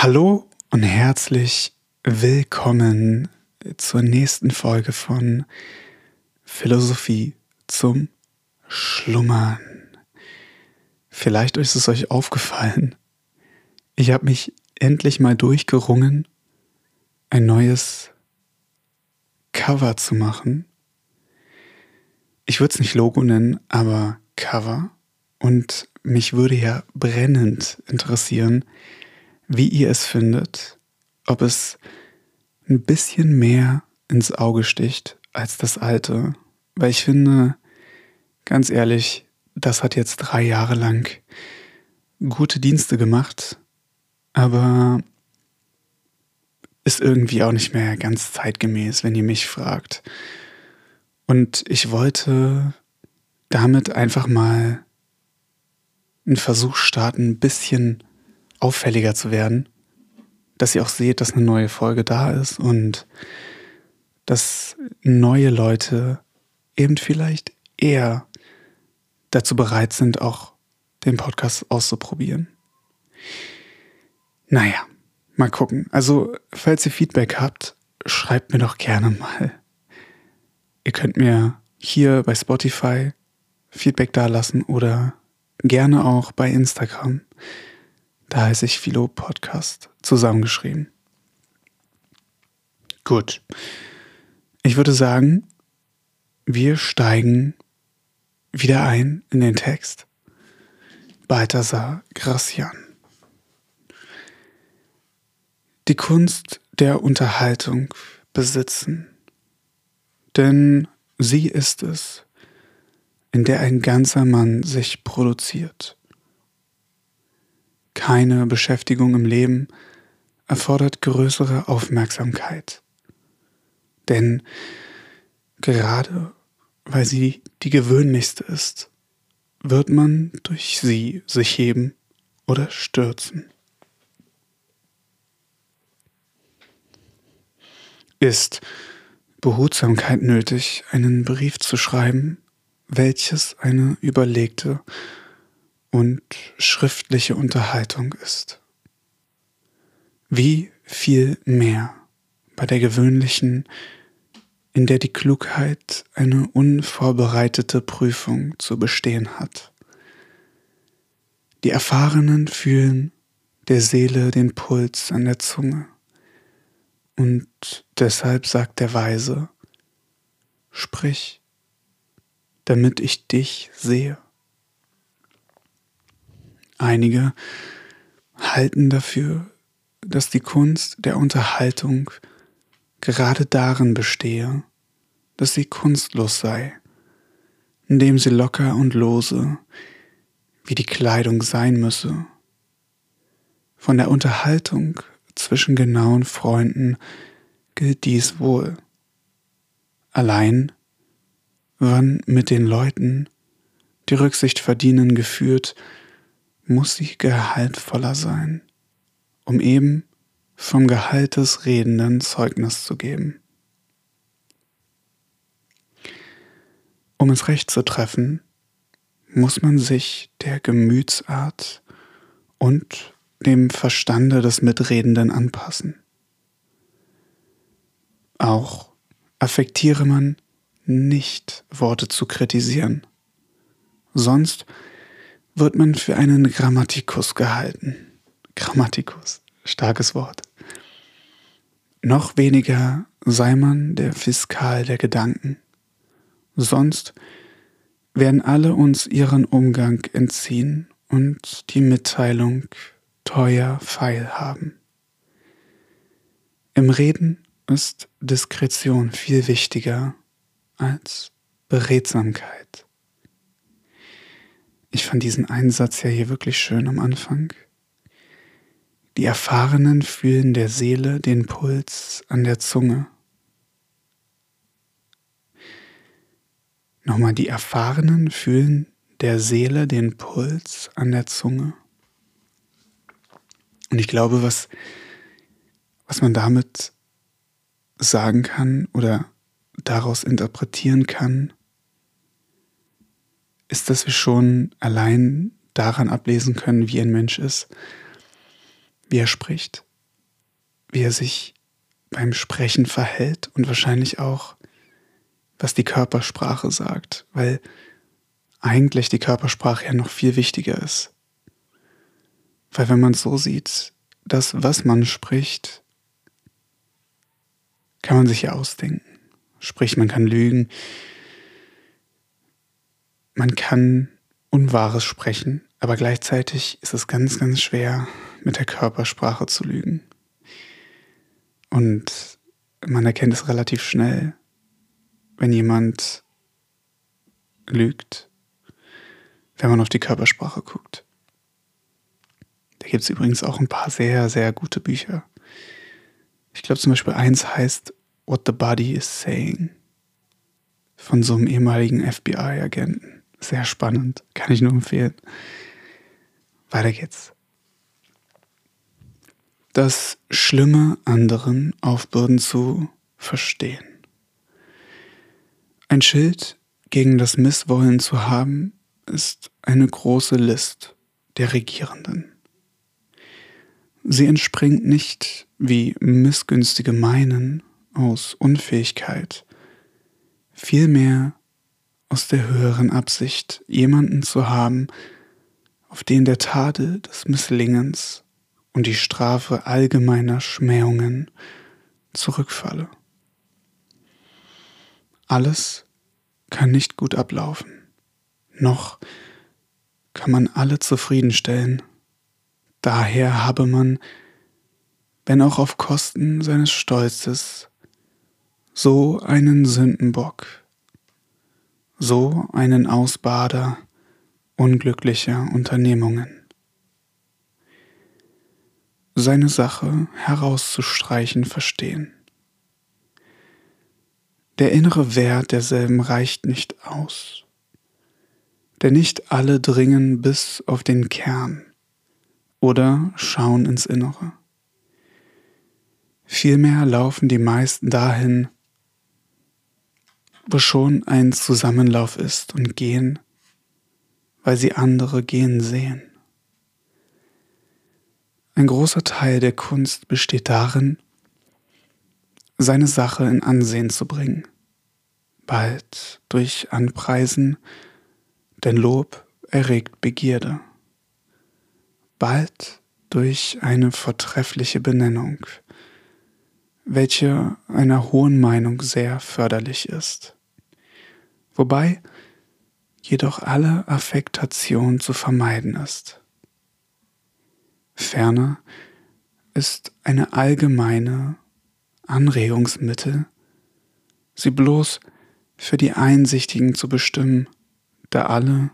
Hallo und herzlich willkommen zur nächsten Folge von Philosophie zum Schlummern. Vielleicht ist es euch aufgefallen, ich habe mich endlich mal durchgerungen, ein neues Cover zu machen. Ich würde es nicht Logo nennen, aber Cover. Und mich würde ja brennend interessieren, wie ihr es findet, ob es ein bisschen mehr ins Auge sticht als das alte. Weil ich finde, ganz ehrlich, das hat jetzt drei Jahre lang gute Dienste gemacht, aber ist irgendwie auch nicht mehr ganz zeitgemäß, wenn ihr mich fragt. Und ich wollte damit einfach mal einen Versuch starten, ein bisschen auffälliger zu werden, dass ihr auch seht, dass eine neue Folge da ist und dass neue Leute eben vielleicht eher dazu bereit sind, auch den Podcast auszuprobieren. Naja, mal gucken. Also, falls ihr Feedback habt, schreibt mir doch gerne mal. Ihr könnt mir hier bei Spotify Feedback dalassen oder gerne auch bei Instagram. Da heiße ich Philo Podcast zusammengeschrieben. Gut. Ich würde sagen, wir steigen wieder ein in den Text. Balthasar Gracian. Die Kunst der Unterhaltung besitzen, denn sie ist es, in der ein ganzer Mann sich produziert keine Beschäftigung im Leben erfordert größere Aufmerksamkeit. Denn gerade weil sie die gewöhnlichste ist, wird man durch sie sich heben oder stürzen. Ist Behutsamkeit nötig, einen Brief zu schreiben, welches eine überlegte und schriftliche Unterhaltung ist. Wie viel mehr bei der gewöhnlichen, in der die Klugheit eine unvorbereitete Prüfung zu bestehen hat. Die Erfahrenen fühlen der Seele den Puls an der Zunge. Und deshalb sagt der Weise, sprich, damit ich dich sehe. Einige halten dafür, dass die Kunst der Unterhaltung gerade darin bestehe, dass sie kunstlos sei, indem sie locker und lose, wie die Kleidung sein müsse. Von der Unterhaltung zwischen genauen Freunden gilt dies wohl. Allein, wann mit den Leuten, die Rücksicht verdienen, geführt, muss sie gehaltvoller sein, um eben vom Gehalt des Redenden Zeugnis zu geben. Um es recht zu treffen, muss man sich der Gemütsart und dem Verstande des Mitredenden anpassen. Auch affektiere man nicht, Worte zu kritisieren. Sonst wird man für einen Grammatikus gehalten. Grammatikus, starkes Wort. Noch weniger sei man der Fiskal der Gedanken. Sonst werden alle uns ihren Umgang entziehen und die Mitteilung teuer feil haben. Im Reden ist Diskretion viel wichtiger als Beredsamkeit. Ich fand diesen Einsatz ja hier wirklich schön am Anfang. Die Erfahrenen fühlen der Seele den Puls an der Zunge. Nochmal, die Erfahrenen fühlen der Seele den Puls an der Zunge. Und ich glaube, was, was man damit sagen kann oder daraus interpretieren kann, ist, dass wir schon allein daran ablesen können, wie ein Mensch ist, wie er spricht, wie er sich beim Sprechen verhält und wahrscheinlich auch, was die Körpersprache sagt, weil eigentlich die Körpersprache ja noch viel wichtiger ist. Weil wenn man so sieht, das, was man spricht, kann man sich ja ausdenken. Sprich, man kann lügen, man kann Unwahres sprechen, aber gleichzeitig ist es ganz, ganz schwer, mit der Körpersprache zu lügen. Und man erkennt es relativ schnell, wenn jemand lügt, wenn man auf die Körpersprache guckt. Da gibt es übrigens auch ein paar sehr, sehr gute Bücher. Ich glaube zum Beispiel eins heißt What the Body is Saying von so einem ehemaligen FBI-Agenten. Sehr spannend, kann ich nur empfehlen. Weiter geht's. Das Schlimme anderen aufbürden zu verstehen. Ein Schild gegen das Misswollen zu haben, ist eine große List der Regierenden. Sie entspringt nicht, wie missgünstige meinen, aus Unfähigkeit, vielmehr aus der höheren Absicht, jemanden zu haben, auf den der Tadel des Misslingens und die Strafe allgemeiner Schmähungen zurückfalle. Alles kann nicht gut ablaufen, noch kann man alle zufriedenstellen, daher habe man, wenn auch auf Kosten seines Stolzes, so einen Sündenbock, so einen Ausbader unglücklicher Unternehmungen. Seine Sache herauszustreichen verstehen. Der innere Wert derselben reicht nicht aus, denn nicht alle dringen bis auf den Kern oder schauen ins Innere. Vielmehr laufen die meisten dahin, wo schon ein Zusammenlauf ist und gehen, weil sie andere gehen sehen. Ein großer Teil der Kunst besteht darin, seine Sache in Ansehen zu bringen, bald durch Anpreisen, denn Lob erregt Begierde, bald durch eine vortreffliche Benennung, welche einer hohen Meinung sehr förderlich ist wobei jedoch alle Affektation zu vermeiden ist. Ferner ist eine allgemeine Anregungsmittel, sie bloß für die Einsichtigen zu bestimmen, da alle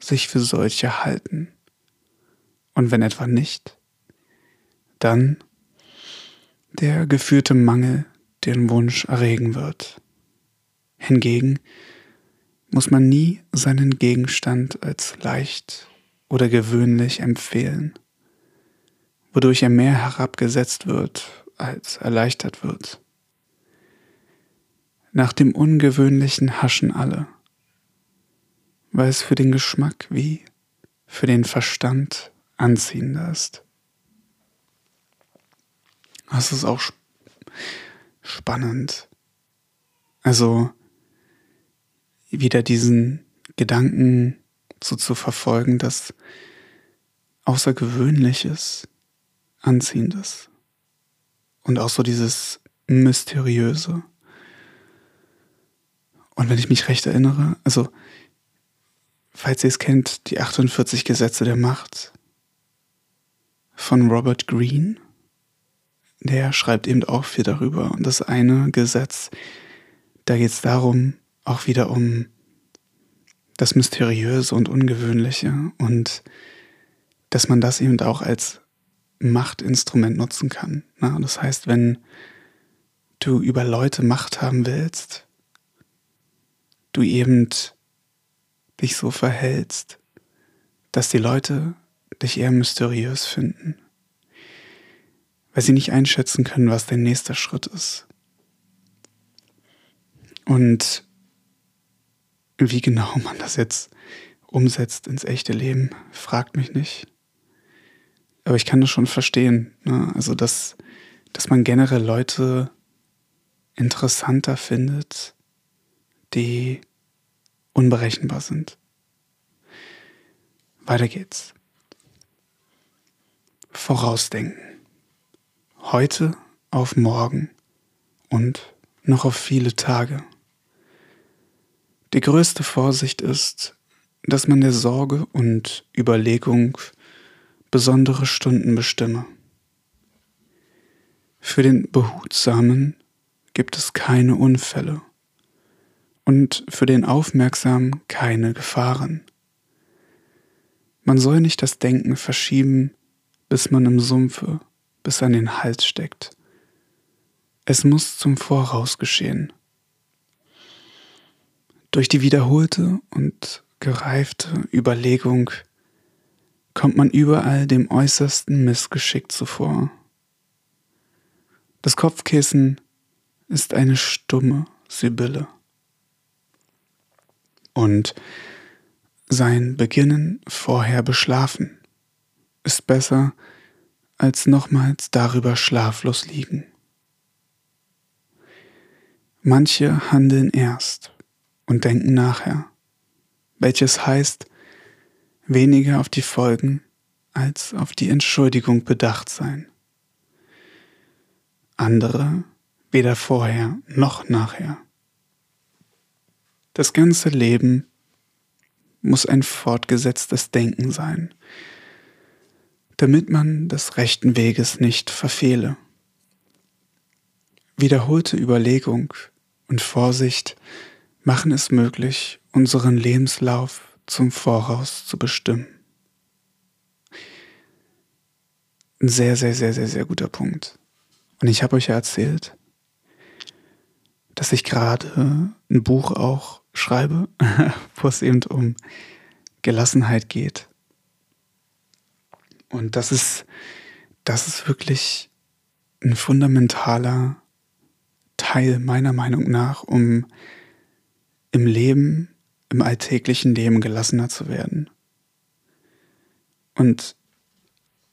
sich für solche halten. Und wenn etwa nicht, dann der geführte Mangel den Wunsch erregen wird. Hingegen muss man nie seinen Gegenstand als leicht oder gewöhnlich empfehlen, wodurch er mehr herabgesetzt wird als erleichtert wird. Nach dem Ungewöhnlichen haschen alle, weil es für den Geschmack wie für den Verstand anziehender ist. Das ist auch spannend. Also, wieder diesen Gedanken so zu verfolgen, dass Außergewöhnliches, Anziehendes und auch so dieses Mysteriöse. Und wenn ich mich recht erinnere, also falls ihr es kennt, die 48 Gesetze der Macht von Robert Greene, der schreibt eben auch viel darüber. Und das eine Gesetz, da geht es darum, auch wieder um das Mysteriöse und Ungewöhnliche und dass man das eben auch als Machtinstrument nutzen kann. Das heißt, wenn du über Leute Macht haben willst, du eben dich so verhältst, dass die Leute dich eher mysteriös finden, weil sie nicht einschätzen können, was dein nächster Schritt ist. Und wie genau man das jetzt umsetzt ins echte Leben, fragt mich nicht. Aber ich kann das schon verstehen. Ne? Also, dass dass man generell Leute interessanter findet, die unberechenbar sind. Weiter geht's. Vorausdenken. Heute auf morgen und noch auf viele Tage. Die größte Vorsicht ist, dass man der Sorge und Überlegung besondere Stunden bestimme. Für den Behutsamen gibt es keine Unfälle und für den Aufmerksamen keine Gefahren. Man soll nicht das Denken verschieben, bis man im Sumpfe bis an den Hals steckt. Es muss zum Voraus geschehen. Durch die wiederholte und gereifte Überlegung kommt man überall dem äußersten Missgeschick zuvor. Das Kopfkissen ist eine stumme Sibylle. Und sein Beginnen vorher beschlafen ist besser als nochmals darüber schlaflos liegen. Manche handeln erst und denken nachher, welches heißt, weniger auf die Folgen als auf die Entschuldigung bedacht sein. Andere weder vorher noch nachher. Das ganze Leben muss ein fortgesetztes Denken sein, damit man des rechten Weges nicht verfehle. Wiederholte Überlegung und Vorsicht machen es möglich, unseren Lebenslauf zum Voraus zu bestimmen. Ein sehr, sehr, sehr, sehr, sehr guter Punkt. Und ich habe euch ja erzählt, dass ich gerade ein Buch auch schreibe, wo es eben um Gelassenheit geht. Und das ist, das ist wirklich ein fundamentaler Teil meiner Meinung nach, um im Leben, im alltäglichen Leben gelassener zu werden. Und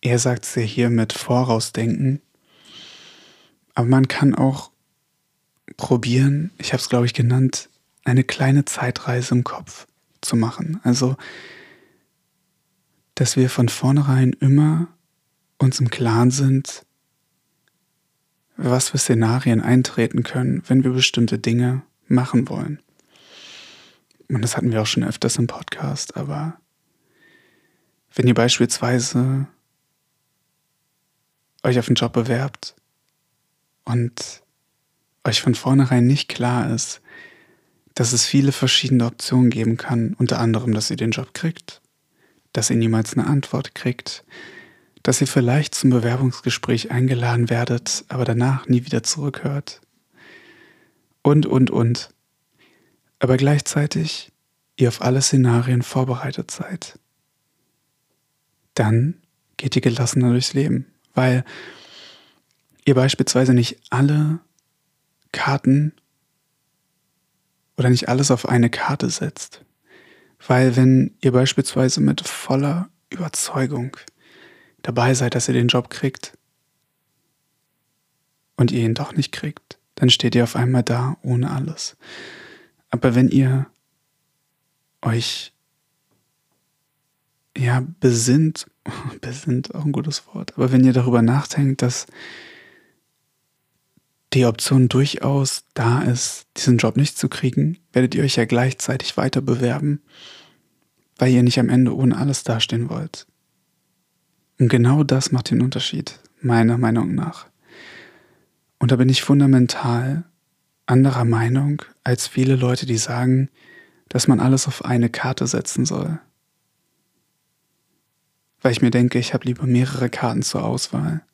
er sagt es ja hier mit Vorausdenken, aber man kann auch probieren, ich habe es glaube ich genannt, eine kleine Zeitreise im Kopf zu machen. Also, dass wir von vornherein immer uns im Klaren sind, was für Szenarien eintreten können, wenn wir bestimmte Dinge machen wollen. Und das hatten wir auch schon öfters im Podcast, aber wenn ihr beispielsweise euch auf einen Job bewerbt und euch von vornherein nicht klar ist, dass es viele verschiedene Optionen geben kann, unter anderem, dass ihr den Job kriegt, dass ihr niemals eine Antwort kriegt, dass ihr vielleicht zum Bewerbungsgespräch eingeladen werdet, aber danach nie wieder zurückhört. Und, und, und. Aber gleichzeitig ihr auf alle Szenarien vorbereitet seid. Dann geht ihr gelassener durchs Leben, weil ihr beispielsweise nicht alle Karten oder nicht alles auf eine Karte setzt. Weil wenn ihr beispielsweise mit voller Überzeugung dabei seid, dass ihr den Job kriegt und ihr ihn doch nicht kriegt, dann steht ihr auf einmal da ohne alles. Aber wenn ihr euch ja besinnt, besinnt auch ein gutes Wort, aber wenn ihr darüber nachdenkt, dass die Option durchaus da ist, diesen Job nicht zu kriegen, werdet ihr euch ja gleichzeitig weiter bewerben, weil ihr nicht am Ende ohne alles dastehen wollt. Und genau das macht den Unterschied, meiner Meinung nach. Und da bin ich fundamental anderer Meinung als viele Leute, die sagen, dass man alles auf eine Karte setzen soll. Weil ich mir denke, ich habe lieber mehrere Karten zur Auswahl,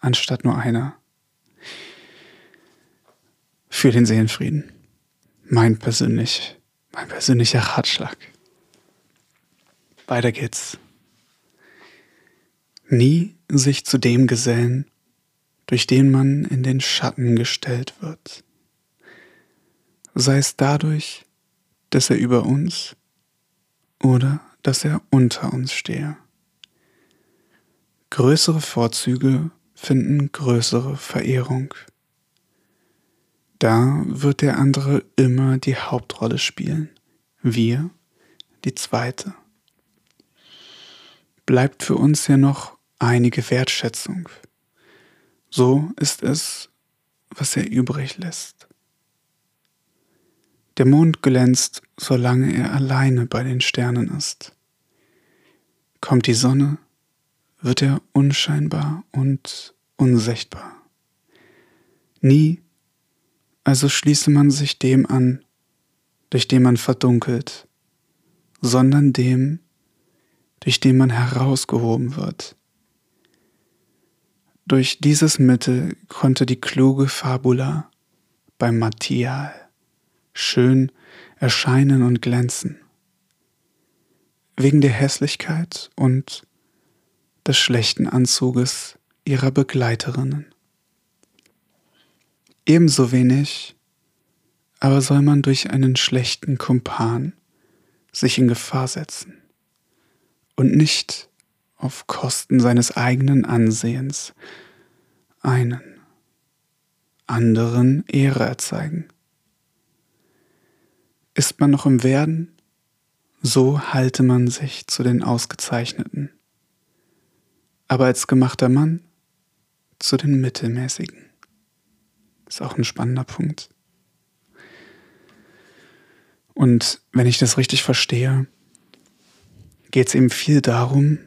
anstatt nur einer für den Seelenfrieden. Mein persönlich, mein persönlicher Ratschlag. Weiter geht's. Nie sich zu dem gesellen, durch den man in den Schatten gestellt wird. Sei es dadurch, dass er über uns oder dass er unter uns stehe. Größere Vorzüge finden größere Verehrung. Da wird der andere immer die Hauptrolle spielen, wir die zweite. Bleibt für uns ja noch einige Wertschätzung. So ist es, was er übrig lässt. Der Mond glänzt, solange er alleine bei den Sternen ist. Kommt die Sonne, wird er unscheinbar und unsichtbar. Nie, also schließe man sich dem an, durch den man verdunkelt, sondern dem, durch den man herausgehoben wird. Durch dieses Mittel konnte die kluge Fabula beim Material schön erscheinen und glänzen. Wegen der Hässlichkeit und des schlechten Anzuges ihrer Begleiterinnen. Ebenso wenig aber soll man durch einen schlechten Kumpan sich in Gefahr setzen und nicht auf Kosten seines eigenen Ansehens einen anderen Ehre erzeigen. Ist man noch im Werden, so halte man sich zu den Ausgezeichneten, aber als gemachter Mann zu den Mittelmäßigen. Ist auch ein spannender Punkt. Und wenn ich das richtig verstehe, geht es eben viel darum,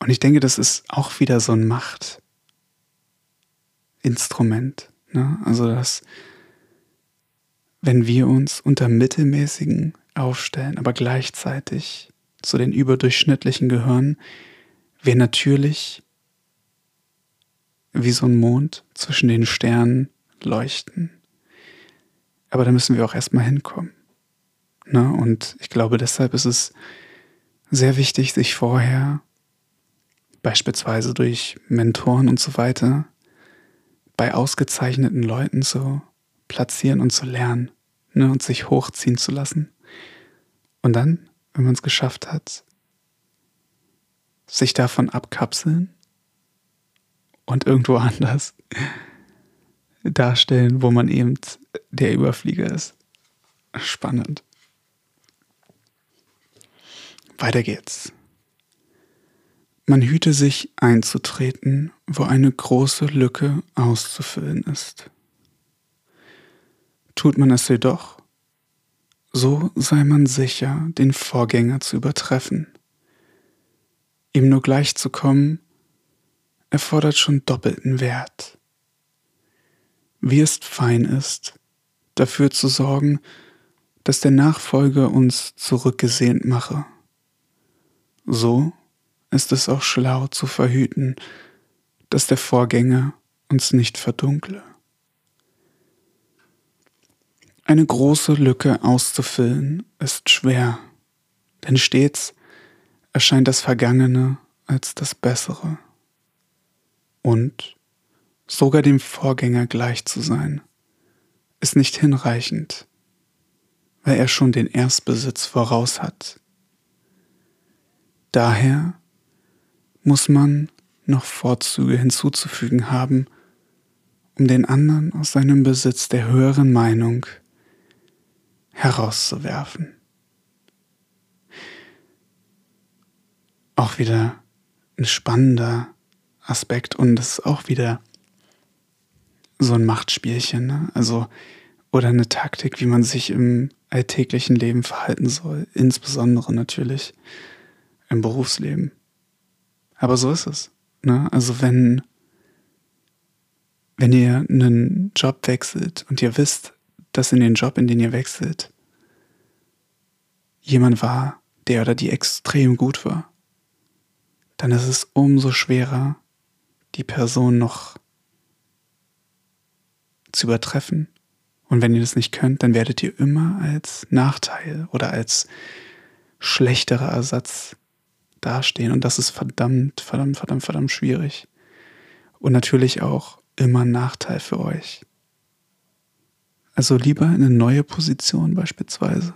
und ich denke, das ist auch wieder so ein Machtinstrument. Ne? Also, dass, wenn wir uns unter Mittelmäßigen aufstellen, aber gleichzeitig zu den Überdurchschnittlichen gehören, wir natürlich wie so ein Mond zwischen den Sternen leuchten. Aber da müssen wir auch erstmal hinkommen. Ne? Und ich glaube, deshalb ist es sehr wichtig, sich vorher, beispielsweise durch Mentoren und so weiter, bei ausgezeichneten Leuten zu platzieren und zu lernen ne? und sich hochziehen zu lassen. Und dann, wenn man es geschafft hat, sich davon abkapseln und irgendwo anders darstellen, wo man eben der Überflieger ist. Spannend. Weiter geht's. Man hüte sich einzutreten, wo eine große Lücke auszufüllen ist. Tut man es jedoch, so sei man sicher, den Vorgänger zu übertreffen. Ihm nur gleichzukommen, erfordert schon doppelten Wert. Wie es fein ist, dafür zu sorgen, dass der Nachfolger uns zurückgesehnt mache so ist es auch schlau zu verhüten, dass der Vorgänger uns nicht verdunkle. Eine große Lücke auszufüllen ist schwer, denn stets erscheint das Vergangene als das Bessere. Und sogar dem Vorgänger gleich zu sein, ist nicht hinreichend, weil er schon den Erstbesitz voraus hat. Daher muss man noch Vorzüge hinzuzufügen haben, um den anderen aus seinem Besitz der höheren Meinung herauszuwerfen. Auch wieder ein spannender Aspekt und es ist auch wieder so ein Machtspielchen, ne? also oder eine Taktik, wie man sich im alltäglichen Leben verhalten soll, insbesondere natürlich im Berufsleben. Aber so ist es. Ne? Also wenn, wenn ihr einen Job wechselt und ihr wisst, dass in den Job, in den ihr wechselt, jemand war, der oder die extrem gut war, dann ist es umso schwerer, die Person noch zu übertreffen. Und wenn ihr das nicht könnt, dann werdet ihr immer als Nachteil oder als schlechterer Ersatz dastehen. Und das ist verdammt, verdammt, verdammt, verdammt schwierig. Und natürlich auch immer ein Nachteil für euch. Also lieber in eine neue Position beispielsweise.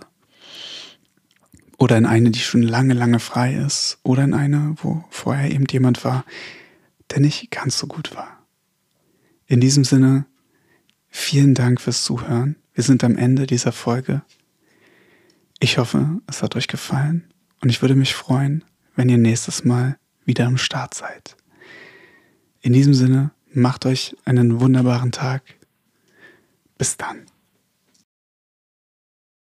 Oder in eine, die schon lange, lange frei ist. Oder in eine, wo vorher eben jemand war, der nicht ganz so gut war. In diesem Sinne, vielen Dank fürs Zuhören. Wir sind am Ende dieser Folge. Ich hoffe, es hat euch gefallen und ich würde mich freuen, wenn ihr nächstes Mal wieder am Start seid. In diesem Sinne, macht euch einen wunderbaren Tag. Bis dann.